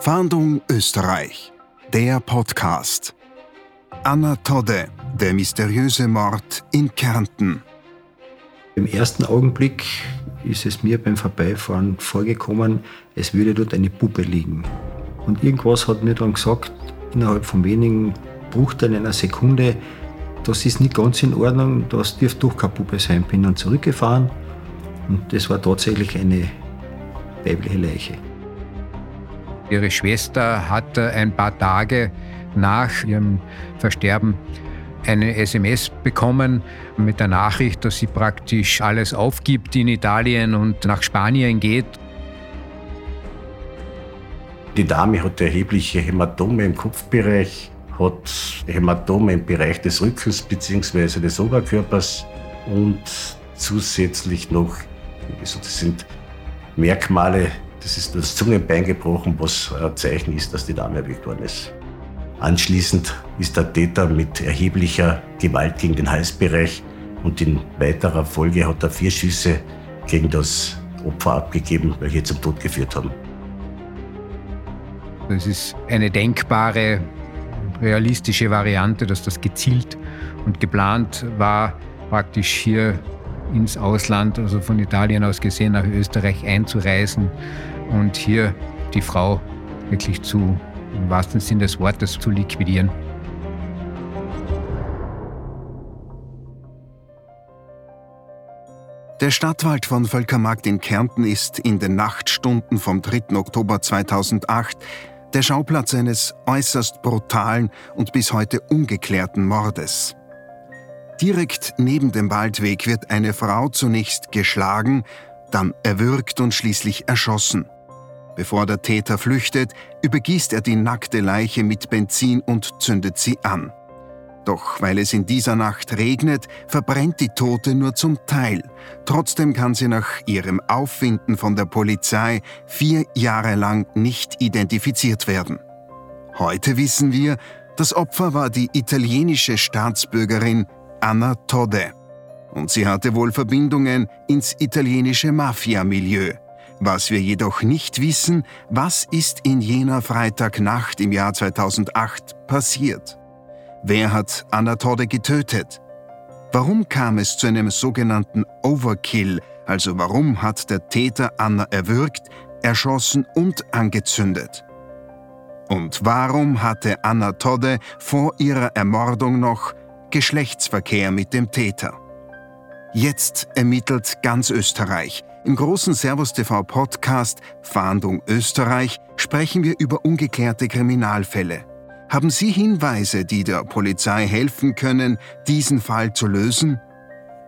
Fahndung Österreich, der Podcast. Anna Todde, der mysteriöse Mord in Kärnten. Im ersten Augenblick ist es mir beim Vorbeifahren vorgekommen, es würde dort eine Puppe liegen. Und irgendwas hat mir dann gesagt, innerhalb von wenigen Bruchteilen einer Sekunde, das ist nicht ganz in Ordnung, das dürfte doch keine Puppe sein. Bin dann zurückgefahren und das war tatsächlich eine weibliche Leiche. Ihre Schwester hat ein paar Tage nach ihrem Versterben eine SMS bekommen mit der Nachricht, dass sie praktisch alles aufgibt in Italien und nach Spanien geht. Die Dame hat erhebliche Hämatome im Kopfbereich, hat Hämatome im Bereich des Rückens bzw. des Oberkörpers und zusätzlich noch, das sind Merkmale, das ist das Zungenbein gebrochen, was ein Zeichen ist, dass die Dame erwürgt worden ist. Anschließend ist der Täter mit erheblicher Gewalt gegen den Halsbereich und in weiterer Folge hat er vier Schüsse gegen das Opfer abgegeben, welche zum Tod geführt haben. Es ist eine denkbare, realistische Variante, dass das gezielt und geplant war, praktisch hier ins Ausland, also von Italien aus gesehen nach Österreich einzureisen und hier die Frau wirklich zu im wahrsten Sinn des Wortes zu liquidieren. Der Stadtwald von Völkermarkt in Kärnten ist in den Nachtstunden vom 3. Oktober 2008 der Schauplatz eines äußerst brutalen und bis heute ungeklärten Mordes. Direkt neben dem Waldweg wird eine Frau zunächst geschlagen, dann erwürgt und schließlich erschossen. Bevor der Täter flüchtet, übergießt er die nackte Leiche mit Benzin und zündet sie an. Doch weil es in dieser Nacht regnet, verbrennt die Tote nur zum Teil. Trotzdem kann sie nach ihrem Auffinden von der Polizei vier Jahre lang nicht identifiziert werden. Heute wissen wir, das Opfer war die italienische Staatsbürgerin Anna Todde. Und sie hatte wohl Verbindungen ins italienische Mafia-Milieu. Was wir jedoch nicht wissen, was ist in jener Freitagnacht im Jahr 2008 passiert? Wer hat Anna Todde getötet? Warum kam es zu einem sogenannten Overkill, also warum hat der Täter Anna erwürgt, erschossen und angezündet? Und warum hatte Anna Todde vor ihrer Ermordung noch Geschlechtsverkehr mit dem Täter? Jetzt ermittelt ganz Österreich. Im großen Servus TV Podcast Fahndung Österreich sprechen wir über ungeklärte Kriminalfälle. Haben Sie Hinweise, die der Polizei helfen können, diesen Fall zu lösen?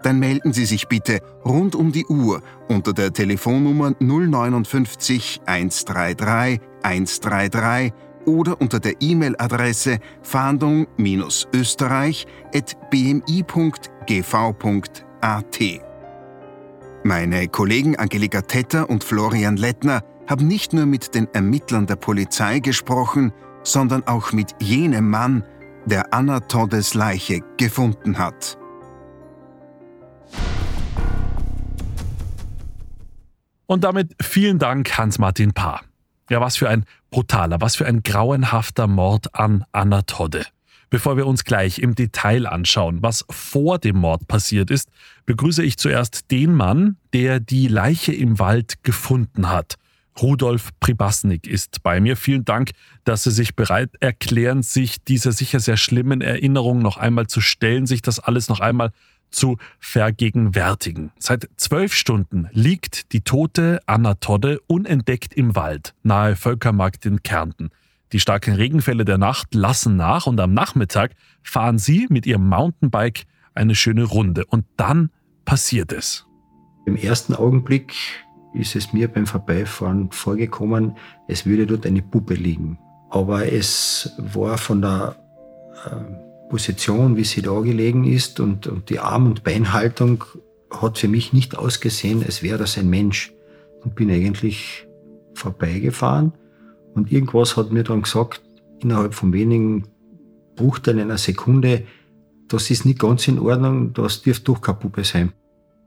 Dann melden Sie sich bitte rund um die Uhr unter der Telefonnummer 059 133 133 oder unter der E-Mail-Adresse fahndung-österreich.bmi.gv.at. Meine Kollegen Angelika Tetter und Florian Lettner haben nicht nur mit den Ermittlern der Polizei gesprochen, sondern auch mit jenem Mann, der Anna Toddes Leiche gefunden hat. Und damit vielen Dank, Hans-Martin Paar. Ja, was für ein brutaler, was für ein grauenhafter Mord an Anna Todde. Bevor wir uns gleich im Detail anschauen, was vor dem Mord passiert ist, begrüße ich zuerst den Mann, der die Leiche im Wald gefunden hat. Rudolf Pribasnik ist bei mir. Vielen Dank, dass Sie sich bereit erklären, sich dieser sicher sehr schlimmen Erinnerung noch einmal zu stellen, sich das alles noch einmal zu vergegenwärtigen. Seit zwölf Stunden liegt die tote Anna Todde unentdeckt im Wald nahe Völkermarkt in Kärnten. Die starken Regenfälle der Nacht lassen nach und am Nachmittag fahren sie mit ihrem Mountainbike eine schöne Runde. Und dann passiert es. Im ersten Augenblick ist es mir beim Vorbeifahren vorgekommen, es würde dort eine Puppe liegen. Aber es war von der äh, Position, wie sie da gelegen ist und, und die Arm- und Beinhaltung hat für mich nicht ausgesehen, als wäre das ein Mensch. Und bin eigentlich vorbeigefahren und irgendwas hat mir dann gesagt, innerhalb von wenigen Bruchteilen einer Sekunde, das ist nicht ganz in Ordnung, das dürfte doch keine Puppe sein.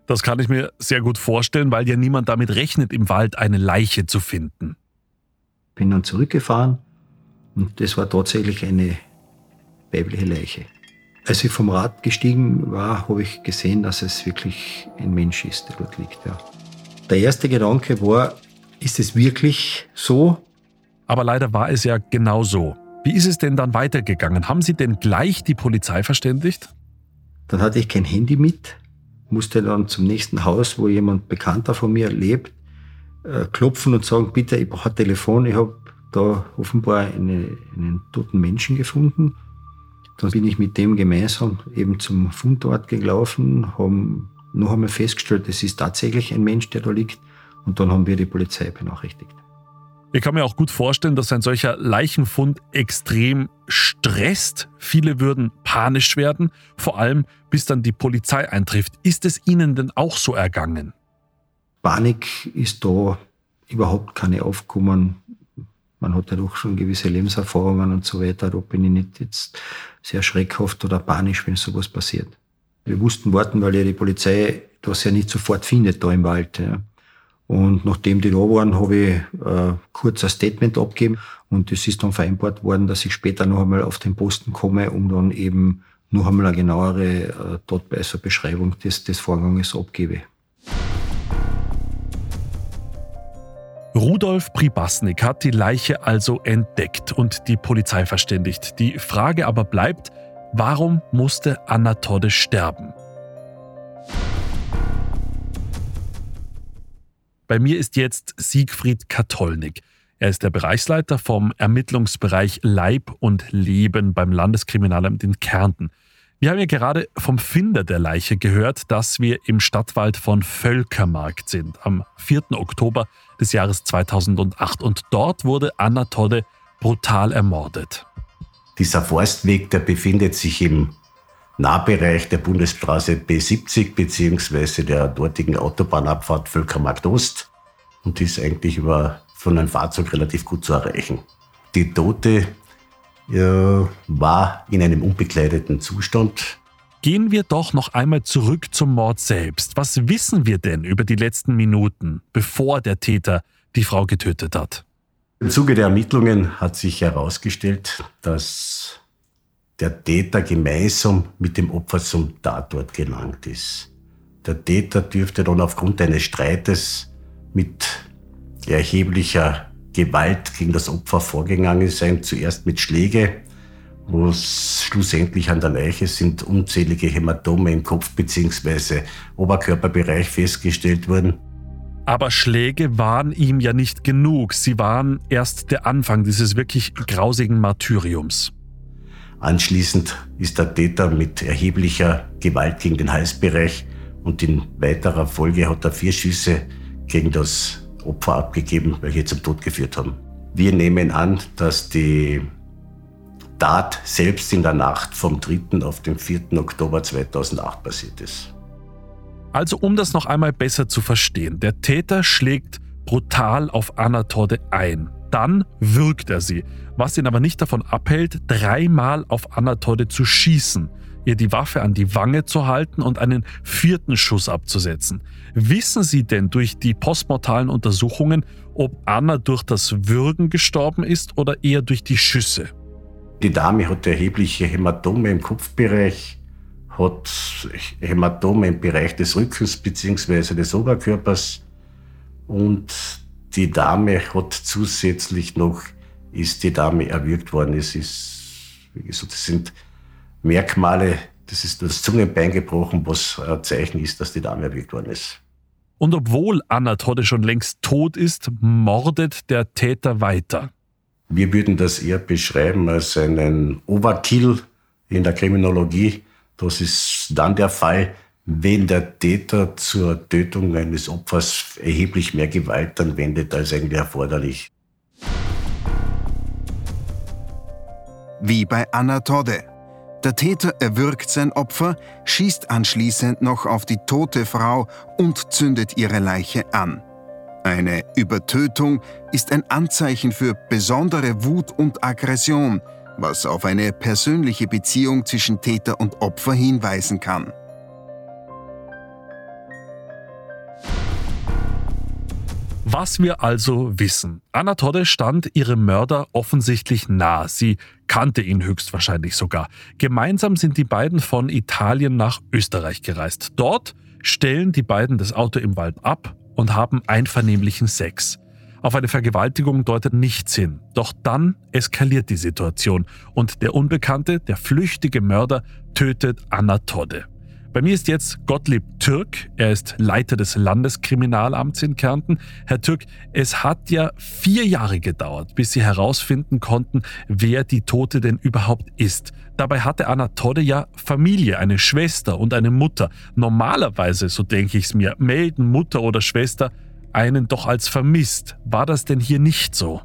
Das kann ich mir sehr gut vorstellen, weil ja niemand damit rechnet, im Wald eine Leiche zu finden. Ich bin dann zurückgefahren und das war tatsächlich eine weibliche Leiche. Als ich vom Rad gestiegen war, habe ich gesehen, dass es wirklich ein Mensch ist, der dort liegt. Ja. Der erste Gedanke war, ist es wirklich so? Aber leider war es ja genau so. Wie ist es denn dann weitergegangen? Haben Sie denn gleich die Polizei verständigt? Dann hatte ich kein Handy mit, musste dann zum nächsten Haus, wo jemand Bekannter von mir lebt, äh, klopfen und sagen, bitte, ich brauche ein Telefon, ich habe da offenbar eine, einen toten Menschen gefunden. Dann bin ich mit dem gemeinsam eben zum Fundort gelaufen, haben noch einmal festgestellt, es ist tatsächlich ein Mensch, der da liegt. Und dann haben wir die Polizei benachrichtigt. Ich kann mir auch gut vorstellen, dass ein solcher Leichenfund extrem stresst. Viele würden panisch werden, vor allem bis dann die Polizei eintrifft. Ist es Ihnen denn auch so ergangen? Panik ist da überhaupt keine aufgekommen. Man hat ja doch schon gewisse Lebenserfahrungen und so weiter. Da bin ich nicht jetzt sehr schreckhaft oder panisch, wenn sowas passiert. Wir mussten warten, weil ja die Polizei das ja nicht sofort findet da im Wald. Ja. Und nachdem die da waren, habe ich äh, kurz ein Statement abgegeben und es ist dann vereinbart worden, dass ich später noch einmal auf den Posten komme, um dann eben noch einmal eine genauere äh, Tatbeißer-Beschreibung des, des Vorganges abgebe. Rudolf Pribasnik hat die Leiche also entdeckt und die Polizei verständigt. Die Frage aber bleibt, warum musste Anna Todde sterben? Bei mir ist jetzt Siegfried Katolnik. Er ist der Bereichsleiter vom Ermittlungsbereich Leib und Leben beim Landeskriminalamt in Kärnten. Wir haben ja gerade vom Finder der Leiche gehört, dass wir im Stadtwald von Völkermarkt sind, am 4. Oktober des Jahres 2008. Und dort wurde Anna Todde brutal ermordet. Dieser Forstweg, der befindet sich im Nahbereich der Bundesstraße B70 beziehungsweise der dortigen Autobahnabfahrt Völkermarkt Ost und ist eigentlich über, von einem Fahrzeug relativ gut zu erreichen. Die Tote äh, war in einem unbekleideten Zustand. Gehen wir doch noch einmal zurück zum Mord selbst. Was wissen wir denn über die letzten Minuten, bevor der Täter die Frau getötet hat? Im Zuge der Ermittlungen hat sich herausgestellt, dass der Täter gemeinsam mit dem Opfer zum Tatort gelangt ist. Der Täter dürfte dann aufgrund eines Streites mit erheblicher Gewalt gegen das Opfer vorgegangen sein. Zuerst mit Schläge, wo es schlussendlich an der Leiche sind unzählige Hämatome im Kopf bzw. Oberkörperbereich festgestellt worden. Aber Schläge waren ihm ja nicht genug. Sie waren erst der Anfang dieses wirklich grausigen Martyriums. Anschließend ist der Täter mit erheblicher Gewalt gegen den Halsbereich und in weiterer Folge hat er vier Schüsse gegen das Opfer abgegeben, welche zum Tod geführt haben. Wir nehmen an, dass die Tat selbst in der Nacht vom 3. auf den 4. Oktober 2008 passiert ist. Also um das noch einmal besser zu verstehen, der Täter schlägt brutal auf Anna Todde ein. Dann würgt er sie, was ihn aber nicht davon abhält, dreimal auf Anatode zu schießen, ihr die Waffe an die Wange zu halten und einen vierten Schuss abzusetzen. Wissen Sie denn durch die postmortalen Untersuchungen, ob Anna durch das Würgen gestorben ist oder eher durch die Schüsse? Die Dame hat erhebliche Hämatome im Kopfbereich, hat Hämatome im Bereich des Rückens bzw. des Oberkörpers und die Dame hat zusätzlich noch, ist die Dame erwürgt worden. Es ist, wie gesagt, das sind Merkmale, das ist das Zungenbein gebrochen, was ein Zeichen ist, dass die Dame erwürgt worden ist. Und obwohl Anna Todde schon längst tot ist, mordet der Täter weiter. Wir würden das eher beschreiben als einen Overkill in der Kriminologie. Das ist dann der Fall, wenn der Täter zur Tötung eines Opfers erheblich mehr Gewalt anwendet als eigentlich erforderlich. Wie bei Anna Todde. Der Täter erwürgt sein Opfer, schießt anschließend noch auf die tote Frau und zündet ihre Leiche an. Eine Übertötung ist ein Anzeichen für besondere Wut und Aggression, was auf eine persönliche Beziehung zwischen Täter und Opfer hinweisen kann. Was wir also wissen. Anna Todde stand ihrem Mörder offensichtlich nah. Sie kannte ihn höchstwahrscheinlich sogar. Gemeinsam sind die beiden von Italien nach Österreich gereist. Dort stellen die beiden das Auto im Wald ab und haben einvernehmlichen Sex. Auf eine Vergewaltigung deutet nichts hin. Doch dann eskaliert die Situation und der Unbekannte, der flüchtige Mörder, tötet Anna Todde. Bei mir ist jetzt Gottlieb Türk. Er ist Leiter des Landeskriminalamts in Kärnten. Herr Türk, es hat ja vier Jahre gedauert, bis Sie herausfinden konnten, wer die Tote denn überhaupt ist. Dabei hatte Anna Todde ja Familie, eine Schwester und eine Mutter. Normalerweise, so denke ich es mir, melden Mutter oder Schwester einen doch als vermisst. War das denn hier nicht so?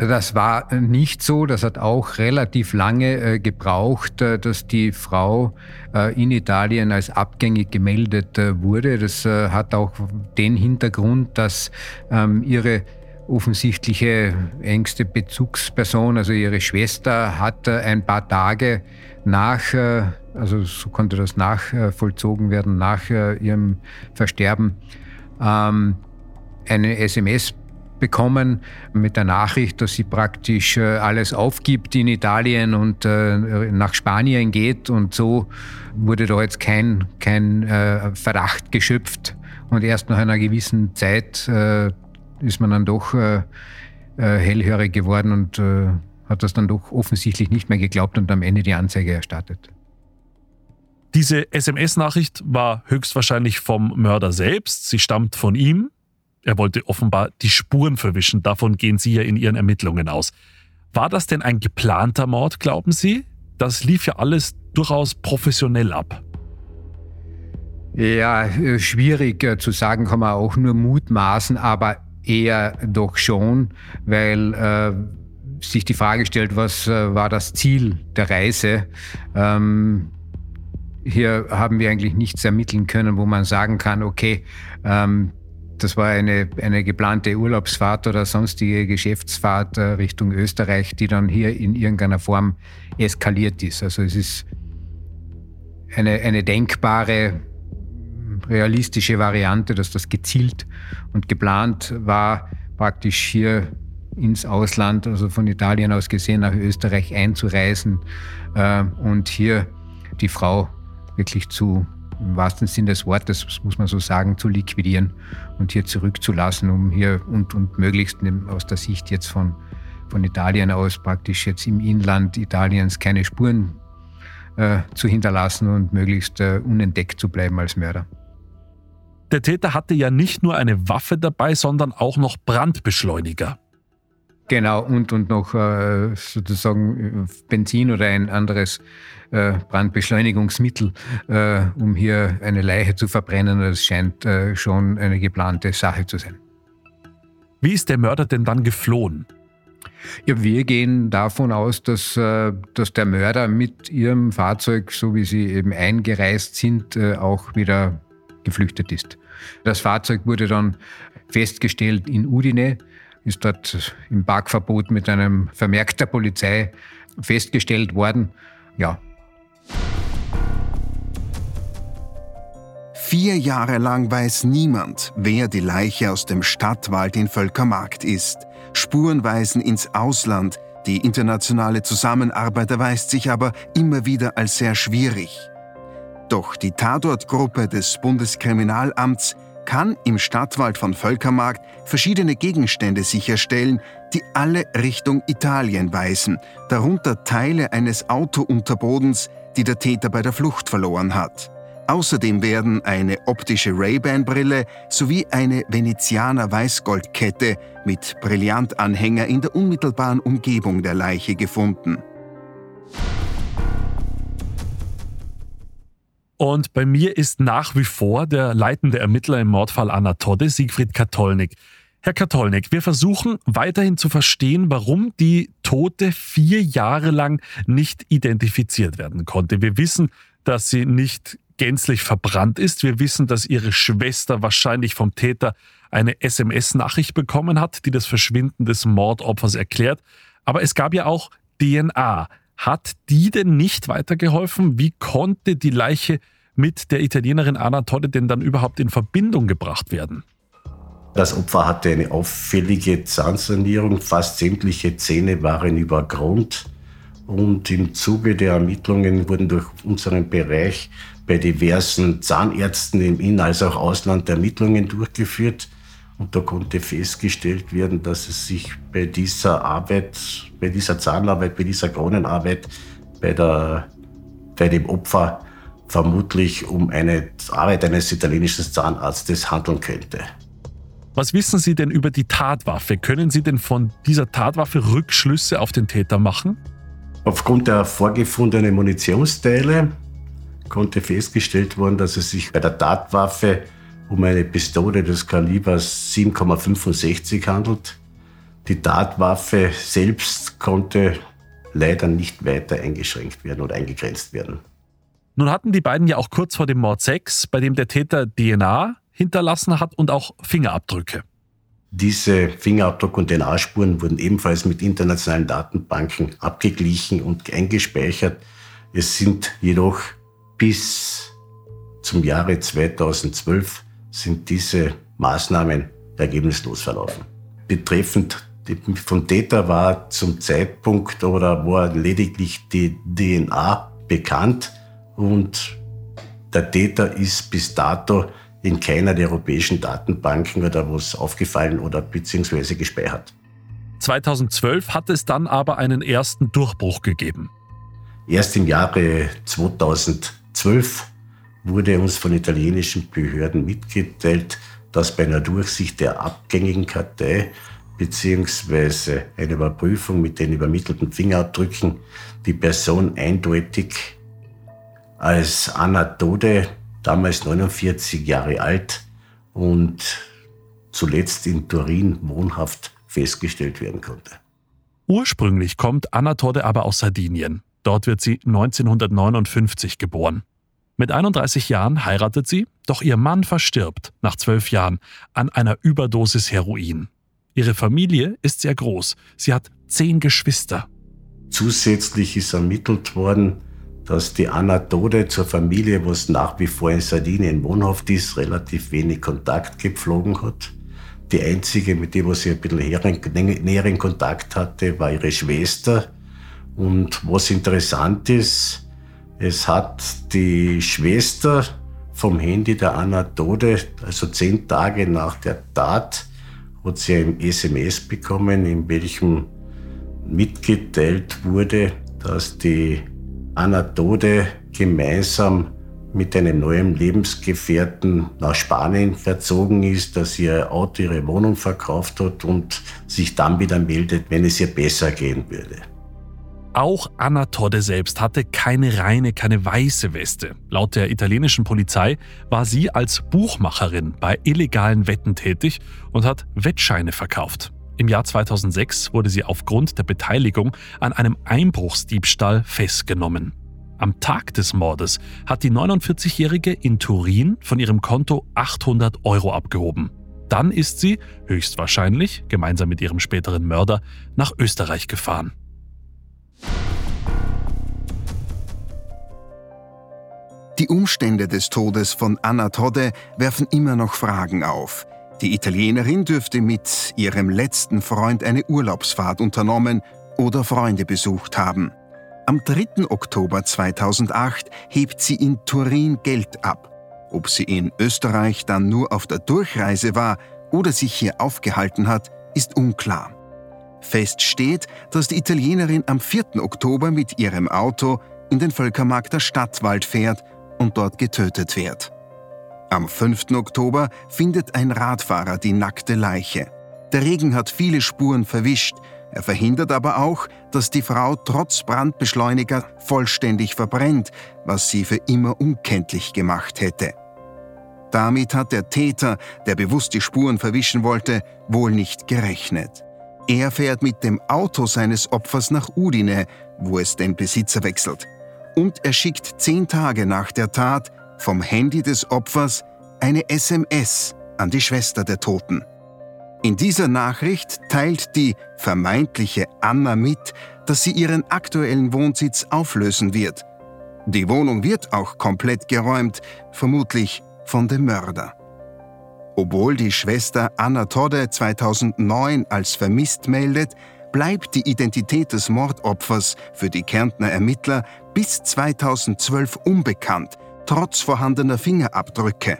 Das war nicht so. Das hat auch relativ lange äh, gebraucht, äh, dass die Frau äh, in Italien als abgängig gemeldet wurde. Das hat auch den Hintergrund, dass ähm, ihre offensichtliche engste Bezugsperson, also ihre Schwester, hat ein paar Tage nach, also so konnte das nachvollzogen werden, nach ihrem Versterben, ähm, eine SMS bekommen mit der Nachricht, dass sie praktisch äh, alles aufgibt in Italien und äh, nach Spanien geht. Und so wurde da jetzt kein, kein äh, Verdacht geschöpft. Und erst nach einer gewissen Zeit ist man dann doch hellhörig geworden und hat das dann doch offensichtlich nicht mehr geglaubt und am Ende die Anzeige erstattet. Diese SMS-Nachricht war höchstwahrscheinlich vom Mörder selbst. Sie stammt von ihm. Er wollte offenbar die Spuren verwischen. Davon gehen Sie ja in Ihren Ermittlungen aus. War das denn ein geplanter Mord, glauben Sie? Das lief ja alles durchaus professionell ab. Ja, schwierig äh, zu sagen, kann man auch nur mutmaßen, aber eher doch schon, weil äh, sich die Frage stellt, was äh, war das Ziel der Reise? Ähm, hier haben wir eigentlich nichts ermitteln können, wo man sagen kann, okay, ähm, das war eine, eine geplante Urlaubsfahrt oder sonstige Geschäftsfahrt äh, Richtung Österreich, die dann hier in irgendeiner Form eskaliert ist. Also es ist eine, eine denkbare, realistische Variante, dass das gezielt und geplant war, praktisch hier ins Ausland, also von Italien aus gesehen nach Österreich einzureisen äh, und hier die Frau wirklich zu, im wahrsten Sinn des Wortes, muss man so sagen, zu liquidieren und hier zurückzulassen, um hier und, und möglichst aus der Sicht jetzt von, von Italien aus praktisch jetzt im Inland Italiens keine Spuren äh, zu hinterlassen und möglichst äh, unentdeckt zu bleiben als Mörder. Der Täter hatte ja nicht nur eine Waffe dabei, sondern auch noch Brandbeschleuniger. Genau, und, und noch äh, sozusagen äh, Benzin oder ein anderes äh, Brandbeschleunigungsmittel, äh, um hier eine Leiche zu verbrennen. Das scheint äh, schon eine geplante Sache zu sein. Wie ist der Mörder denn dann geflohen? Ja, wir gehen davon aus, dass, dass der Mörder mit ihrem Fahrzeug, so wie sie eben eingereist sind, auch wieder geflüchtet ist. Das Fahrzeug wurde dann festgestellt in Udine ist dort im Parkverbot mit einem Vermerk der Polizei festgestellt worden. Ja. Vier Jahre lang weiß niemand, wer die Leiche aus dem Stadtwald in Völkermarkt ist. Spuren weisen ins Ausland. Die internationale Zusammenarbeit erweist sich aber immer wieder als sehr schwierig. Doch die Tatortgruppe des Bundeskriminalamts kann im Stadtwald von Völkermarkt verschiedene Gegenstände sicherstellen, die alle Richtung Italien weisen, darunter Teile eines Autounterbodens, die der Täter bei der Flucht verloren hat. Außerdem werden eine optische Ray-Ban-Brille sowie eine Venezianer Weißgoldkette mit Brillantanhänger in der unmittelbaren Umgebung der Leiche gefunden. Und bei mir ist nach wie vor der leitende Ermittler im Mordfall Anna Todde, Siegfried Katolnik. Herr Katolnik, wir versuchen weiterhin zu verstehen, warum die Tote vier Jahre lang nicht identifiziert werden konnte. Wir wissen, dass sie nicht gänzlich verbrannt ist. Wir wissen, dass ihre Schwester wahrscheinlich vom Täter eine SMS-Nachricht bekommen hat, die das Verschwinden des Mordopfers erklärt. Aber es gab ja auch DNA. Hat die denn nicht weitergeholfen? Wie konnte die Leiche mit der Italienerin Anna denn dann überhaupt in Verbindung gebracht werden? Das Opfer hatte eine auffällige Zahnsanierung, fast sämtliche Zähne waren über Grund. Und im Zuge der Ermittlungen wurden durch unseren Bereich bei diversen Zahnärzten im In- als auch Ausland Ermittlungen durchgeführt. Und da konnte festgestellt werden, dass es sich bei dieser Arbeit, bei dieser Zahnarbeit, bei dieser Kronenarbeit, bei, der, bei dem Opfer vermutlich um eine Arbeit eines italienischen Zahnarztes handeln könnte. Was wissen Sie denn über die Tatwaffe? Können Sie denn von dieser Tatwaffe Rückschlüsse auf den Täter machen? Aufgrund der vorgefundenen Munitionsteile konnte festgestellt werden, dass es sich bei der Tatwaffe um eine Pistole des Kalibers 7,65 handelt. Die Tatwaffe selbst konnte leider nicht weiter eingeschränkt werden oder eingegrenzt werden. Nun hatten die beiden ja auch kurz vor dem Mord Sex, bei dem der Täter DNA hinterlassen hat und auch Fingerabdrücke. Diese Fingerabdruck- und DNA-Spuren wurden ebenfalls mit internationalen Datenbanken abgeglichen und eingespeichert. Es sind jedoch bis zum Jahre 2012 sind diese Maßnahmen ergebnislos verlaufen. Betreffend vom Täter war zum Zeitpunkt oder war lediglich die DNA bekannt und der Täter ist bis dato in keiner der europäischen Datenbanken oder was aufgefallen oder beziehungsweise gespeichert. 2012 hat es dann aber einen ersten Durchbruch gegeben. Erst im Jahre 2012 wurde uns von italienischen Behörden mitgeteilt, dass bei einer Durchsicht der abgängigen Kartei bzw. einer Überprüfung mit den übermittelten Fingerabdrücken die Person eindeutig als Anna Tode, damals 49 Jahre alt und zuletzt in Turin wohnhaft festgestellt werden konnte. Ursprünglich kommt Anna Tode aber aus Sardinien. Dort wird sie 1959 geboren. Mit 31 Jahren heiratet sie, doch ihr Mann verstirbt nach zwölf Jahren an einer Überdosis Heroin. Ihre Familie ist sehr groß. Sie hat zehn Geschwister. Zusätzlich ist ermittelt worden, dass die Anna Tode zur Familie, was nach wie vor in Sardinien wohnhaft ist, relativ wenig Kontakt gepflogen hat. Die einzige, mit der sie ein bisschen näheren Kontakt hatte, war ihre Schwester. Und was interessant ist, es hat die Schwester vom Handy der Anna Tode, also zehn Tage nach der Tat, hat sie ein SMS bekommen, in welchem mitgeteilt wurde, dass die Anna Tode gemeinsam mit einem neuen Lebensgefährten nach Spanien verzogen ist, dass ihr Auto, ihre Wohnung verkauft hat und sich dann wieder meldet, wenn es ihr besser gehen würde. Auch Anna Todde selbst hatte keine reine, keine weiße Weste. Laut der italienischen Polizei war sie als Buchmacherin bei illegalen Wetten tätig und hat Wettscheine verkauft. Im Jahr 2006 wurde sie aufgrund der Beteiligung an einem Einbruchsdiebstahl festgenommen. Am Tag des Mordes hat die 49-Jährige in Turin von ihrem Konto 800 Euro abgehoben. Dann ist sie, höchstwahrscheinlich, gemeinsam mit ihrem späteren Mörder, nach Österreich gefahren. Die Umstände des Todes von Anna Todde werfen immer noch Fragen auf. Die Italienerin dürfte mit ihrem letzten Freund eine Urlaubsfahrt unternommen oder Freunde besucht haben. Am 3. Oktober 2008 hebt sie in Turin Geld ab. Ob sie in Österreich dann nur auf der Durchreise war oder sich hier aufgehalten hat, ist unklar. Fest steht, dass die Italienerin am 4. Oktober mit ihrem Auto in den Völkermarkt der Stadtwald fährt und dort getötet wird. Am 5. Oktober findet ein Radfahrer die nackte Leiche. Der Regen hat viele Spuren verwischt, er verhindert aber auch, dass die Frau trotz Brandbeschleuniger vollständig verbrennt, was sie für immer unkenntlich gemacht hätte. Damit hat der Täter, der bewusst die Spuren verwischen wollte, wohl nicht gerechnet. Er fährt mit dem Auto seines Opfers nach Udine, wo es den Besitzer wechselt und er schickt zehn Tage nach der Tat vom Handy des Opfers eine SMS an die Schwester der Toten. In dieser Nachricht teilt die vermeintliche Anna mit, dass sie ihren aktuellen Wohnsitz auflösen wird. Die Wohnung wird auch komplett geräumt, vermutlich von dem Mörder. Obwohl die Schwester Anna Todde 2009 als vermisst meldet, bleibt die Identität des Mordopfers für die Kärntner Ermittler bis 2012 unbekannt, trotz vorhandener Fingerabdrücke.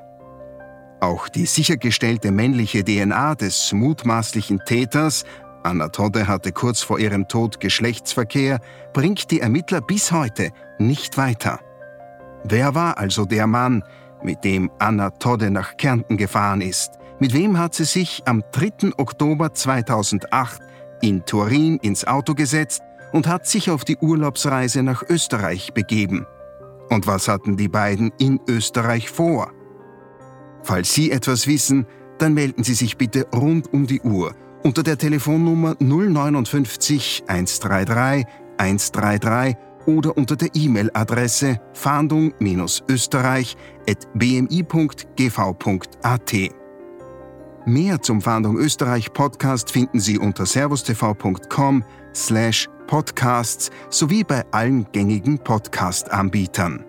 Auch die sichergestellte männliche DNA des mutmaßlichen Täters, Anna Todde hatte kurz vor ihrem Tod Geschlechtsverkehr, bringt die Ermittler bis heute nicht weiter. Wer war also der Mann, mit dem Anna Todde nach Kärnten gefahren ist? Mit wem hat sie sich am 3. Oktober 2008 in Turin ins Auto gesetzt und hat sich auf die Urlaubsreise nach Österreich begeben? Und was hatten die beiden in Österreich vor? Falls Sie etwas wissen, dann melden Sie sich bitte rund um die Uhr unter der Telefonnummer 059 133 133 oder unter der E-Mail-Adresse fahndung-österreich.bmi.gv.at. Mehr zum Fahndung Österreich Podcast finden Sie unter servustv.com slash podcasts sowie bei allen gängigen Podcast-Anbietern.